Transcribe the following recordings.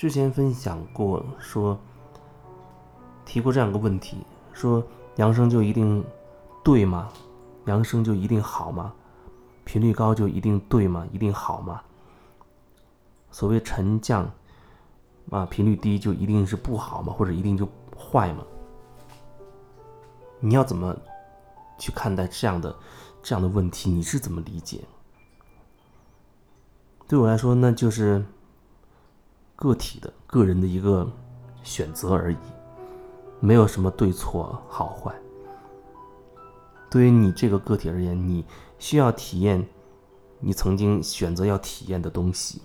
之前分享过，说提过这样一个问题：说扬声就一定对吗？扬声就一定好吗？频率高就一定对吗？一定好吗？所谓沉降啊，频率低就一定是不好吗？或者一定就坏吗？你要怎么去看待这样的这样的问题？你是怎么理解？对我来说，那就是个体的个人的一个选择而已，没有什么对错好坏。对于你这个个体而言，你需要体验你曾经选择要体验的东西，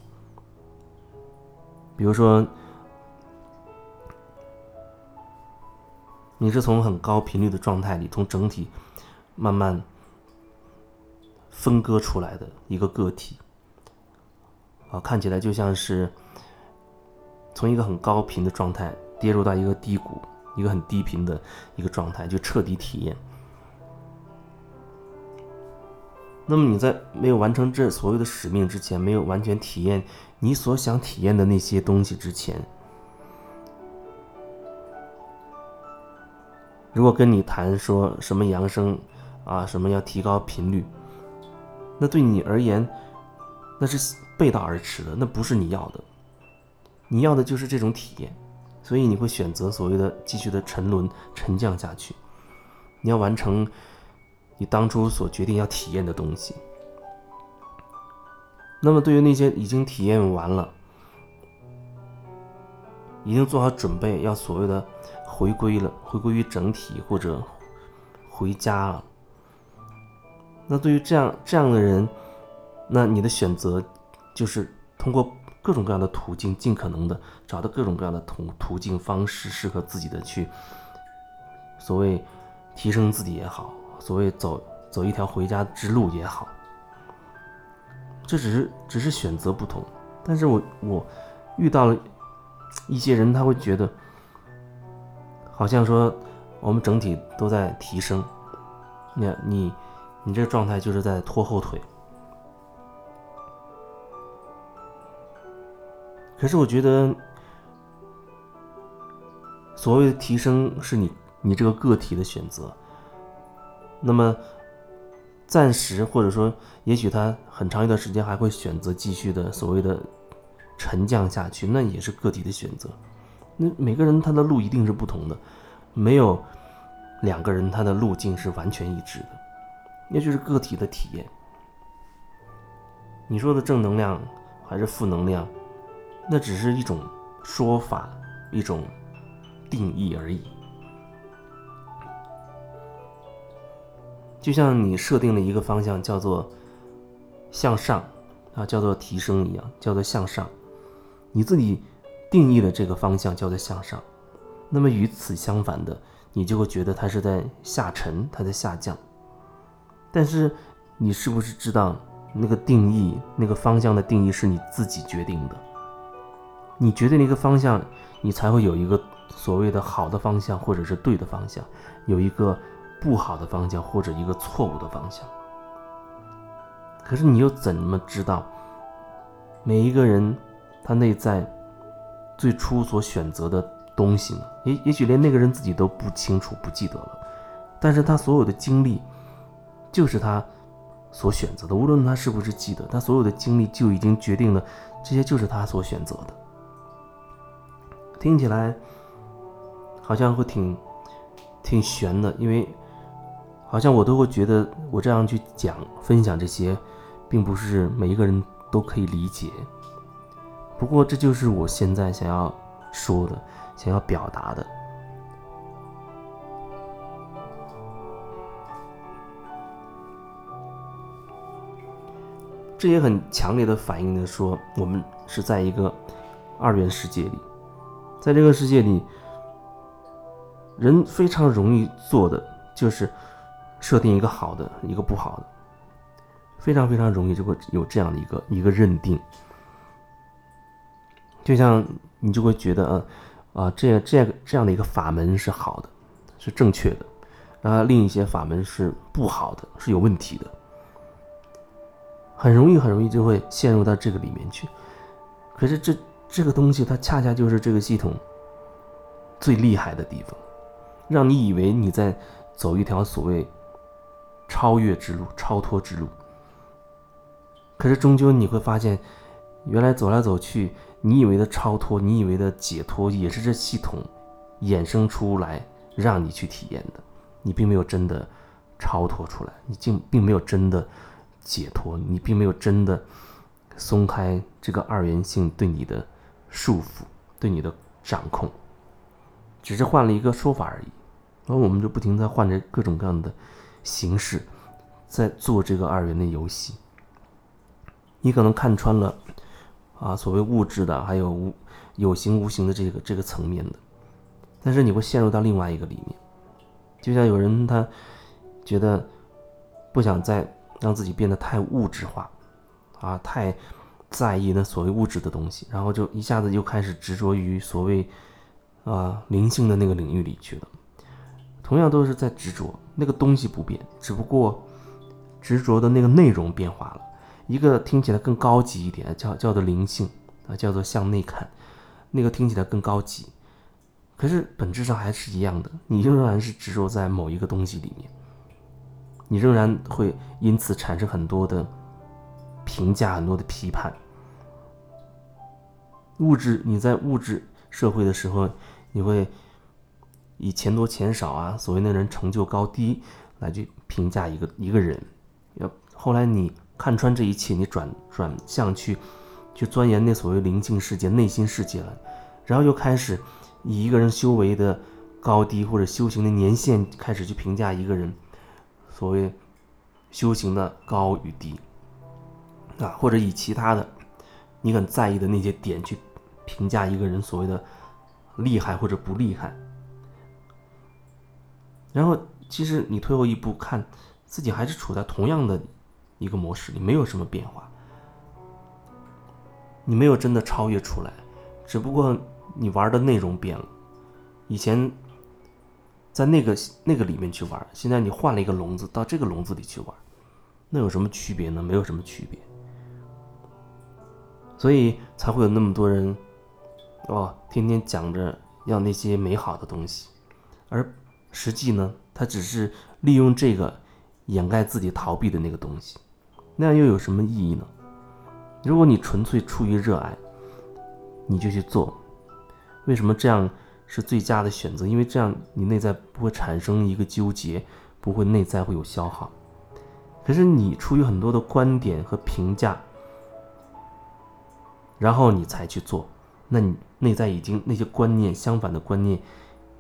比如说，你是从很高频率的状态里，从整体慢慢分割出来的一个个体，啊，看起来就像是从一个很高频的状态跌入到一个低谷，一个很低频的一个状态，就彻底体验。那么你在没有完成这所有的使命之前，没有完全体验你所想体验的那些东西之前，如果跟你谈说什么扬声啊，什么要提高频率，那对你而言，那是背道而驰的，那不是你要的。你要的就是这种体验，所以你会选择所谓的继续的沉沦、沉降下去。你要完成。你当初所决定要体验的东西，那么对于那些已经体验完了、已经做好准备要所谓的回归了、回归于整体或者回家了，那对于这样这样的人，那你的选择就是通过各种各样的途径，尽可能的找到各种各样的途途径方式，适合自己的去所谓提升自己也好。所谓走走一条回家之路也好，这只是只是选择不同。但是我我遇到了一些人，他会觉得好像说我们整体都在提升，你你你这状态就是在拖后腿。可是我觉得，所谓的提升是你你这个个体的选择。那么，暂时或者说，也许他很长一段时间还会选择继续的所谓的沉降下去，那也是个体的选择。那每个人他的路一定是不同的，没有两个人他的路径是完全一致的，那就是个体的体验。你说的正能量还是负能量，那只是一种说法，一种定义而已。就像你设定了一个方向，叫做向上啊，叫做提升一样，叫做向上。你自己定义了这个方向叫做向上，那么与此相反的，你就会觉得它是在下沉，它在下降。但是你是不是知道那个定义，那个方向的定义是你自己决定的？你决定了一个方向，你才会有一个所谓的好的方向，或者是对的方向，有一个。不好的方向或者一个错误的方向，可是你又怎么知道每一个人他内在最初所选择的东西呢？也也许连那个人自己都不清楚、不记得了，但是他所有的经历就是他所选择的，无论他是不是记得，他所有的经历就已经决定了这些就是他所选择的。听起来好像会挺挺悬的，因为。好像我都会觉得，我这样去讲、分享这些，并不是每一个人都可以理解。不过，这就是我现在想要说的、想要表达的。这也很强烈的反映的说，我们是在一个二元世界里，在这个世界里，人非常容易做的就是。设定一个好的，一个不好的，非常非常容易就会有这样的一个一个认定。就像你就会觉得，啊，啊，这样这样这样的一个法门是好的，是正确的，然后另一些法门是不好的，是有问题的，很容易很容易就会陷入到这个里面去。可是这这个东西它恰恰就是这个系统最厉害的地方，让你以为你在走一条所谓超越之路、超脱之路。可是终究你会发现，原来走来走去，你以为的超脱，你以为的解脱，也是这系统衍生出来让你去体验的。你并没有真的超脱出来，你竟并没有真的解脱，你并没有真的松开这个二元性对你的束缚、对你的掌控，只是换了一个说法而已。然后我们就不停在换着各种各样的形式，在做这个二元的游戏。你可能看穿了啊，所谓物质的，还有无有形无形的这个这个层面的，但是你会陷入到另外一个里面。就像有人他觉得不想再让自己变得太物质化，啊，太在意那所谓物质的东西，然后就一下子又开始执着于所谓啊灵性的那个领域里去了。同样都是在执着，那个东西不变，只不过执着的那个内容变化了。一个听起来更高级一点，叫叫做灵性啊，叫做向内看，那个听起来更高级。可是本质上还是一样的，你仍然是执着在某一个东西里面，你仍然会因此产生很多的评价，很多的批判。物质，你在物质社会的时候，你会以钱多钱少啊，所谓那人成就高低来去评价一个一个人。要后来你看穿这一切，你转转向去去钻研那所谓灵性世界、内心世界了，然后又开始。以一个人修为的高低或者修行的年限开始去评价一个人，所谓修行的高与低，啊，或者以其他的你很在意的那些点去评价一个人所谓的厉害或者不厉害，然后其实你退后一步看，自己还是处在同样的一个模式里，没有什么变化，你没有真的超越出来，只不过。你玩的内容变了，以前在那个那个里面去玩，现在你换了一个笼子到这个笼子里去玩，那有什么区别呢？没有什么区别，所以才会有那么多人哦，天天讲着要那些美好的东西，而实际呢，他只是利用这个掩盖自己逃避的那个东西，那样又有什么意义呢？如果你纯粹出于热爱，你就去做。为什么这样是最佳的选择？因为这样你内在不会产生一个纠结，不会内在会有消耗。可是你出于很多的观点和评价，然后你才去做，那你内在已经那些观念相反的观念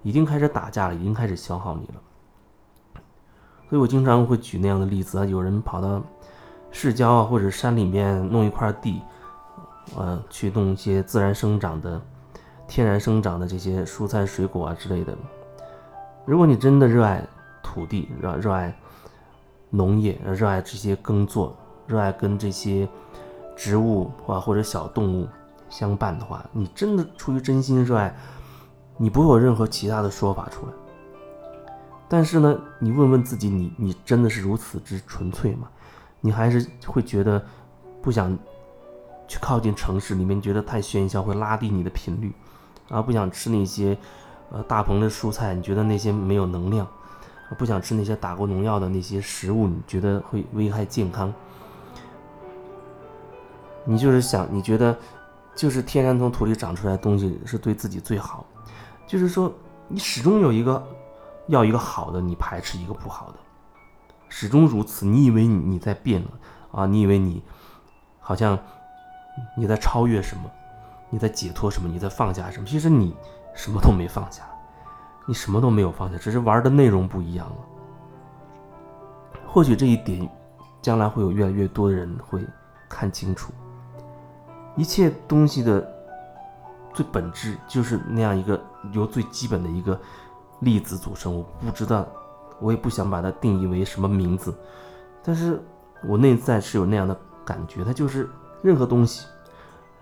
已经开始打架了，已经开始消耗你了。所以我经常会举那样的例子啊，有人跑到市郊啊或者山里面弄一块地，呃，去弄一些自然生长的。天然生长的这些蔬菜、水果啊之类的，如果你真的热爱土地、热热爱农业、热爱这些耕作、热爱跟这些植物啊或者小动物相伴的话，你真的出于真心热爱，你不会有任何其他的说法出来。但是呢，你问问自己，你你真的是如此之纯粹吗？你还是会觉得不想去靠近城市里面，觉得太喧嚣会拉低你的频率。啊，不想吃那些，呃，大棚的蔬菜，你觉得那些没有能量；不想吃那些打过农药的那些食物，你觉得会危害健康。你就是想，你觉得，就是天然从土里长出来的东西是对自己最好。就是说，你始终有一个要一个好的，你排斥一个不好的，始终如此。你以为你你在变了啊？你以为你好像你在超越什么？你在解脱什么？你在放下什么？其实你什么都没放下，你什么都没有放下，只是玩的内容不一样了。或许这一点，将来会有越来越多的人会看清楚。一切东西的最本质就是那样一个由最基本的一个粒子组成。我不知道，我也不想把它定义为什么名字，但是我内在是有那样的感觉，它就是任何东西，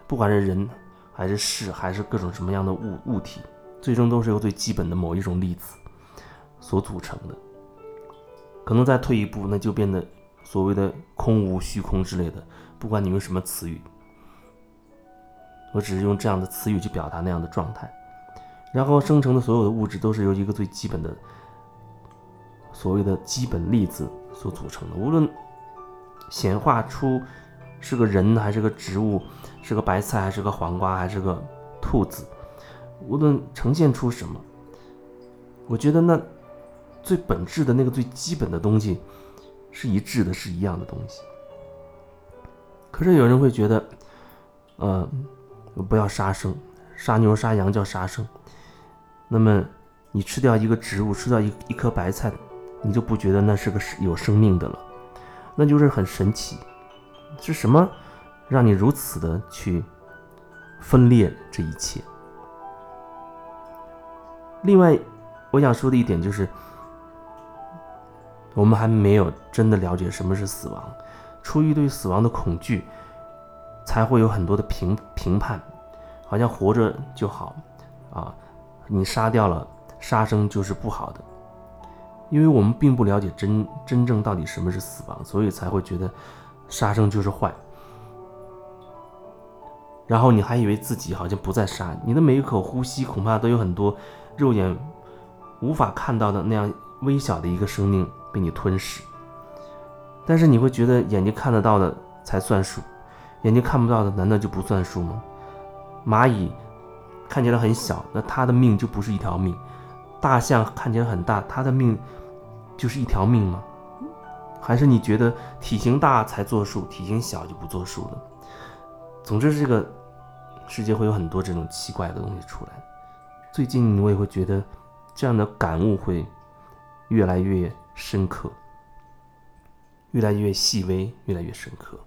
不管是人。还是事，还是各种什么样的物物体，最终都是由最基本的某一种粒子所组成的。可能再退一步，那就变得所谓的空无虚空之类的，不管你用什么词语，我只是用这样的词语去表达那样的状态。然后生成的所有的物质都是由一个最基本的所谓的基本粒子所组成的，无论显化出是个人还是个植物，是个白菜还是个黄瓜还是个兔子，无论呈现出什么，我觉得那最本质的那个最基本的东西是一致的，是一样的东西。可是有人会觉得，呃，不要杀生，杀牛杀羊叫杀生。那么，你吃掉一个植物，吃掉一一颗白菜，你就不觉得那是个有生命的了？那就是很神奇。是什么让你如此的去分裂这一切？另外，我想说的一点就是，我们还没有真的了解什么是死亡。出于对死亡的恐惧，才会有很多的评评判，好像活着就好啊。你杀掉了杀生就是不好的，因为我们并不了解真真正到底什么是死亡，所以才会觉得杀生就是坏。然后你还以为自己好像不再杀，你的每一口呼吸恐怕都有很多肉眼无法看到的那样微小的一个生命被你吞噬。但是你会觉得眼睛看得到的才算数，眼睛看不到的难道就不算数吗？蚂蚁。看起来很小，那它的命就不是一条命；大象看起来很大，它的命就是一条命吗？还是你觉得体型大才作数，体型小就不作数了？总之，这个世界会有很多这种奇怪的东西出来。最近我也会觉得这样的感悟会越来越深刻，越来越细微，越来越深刻。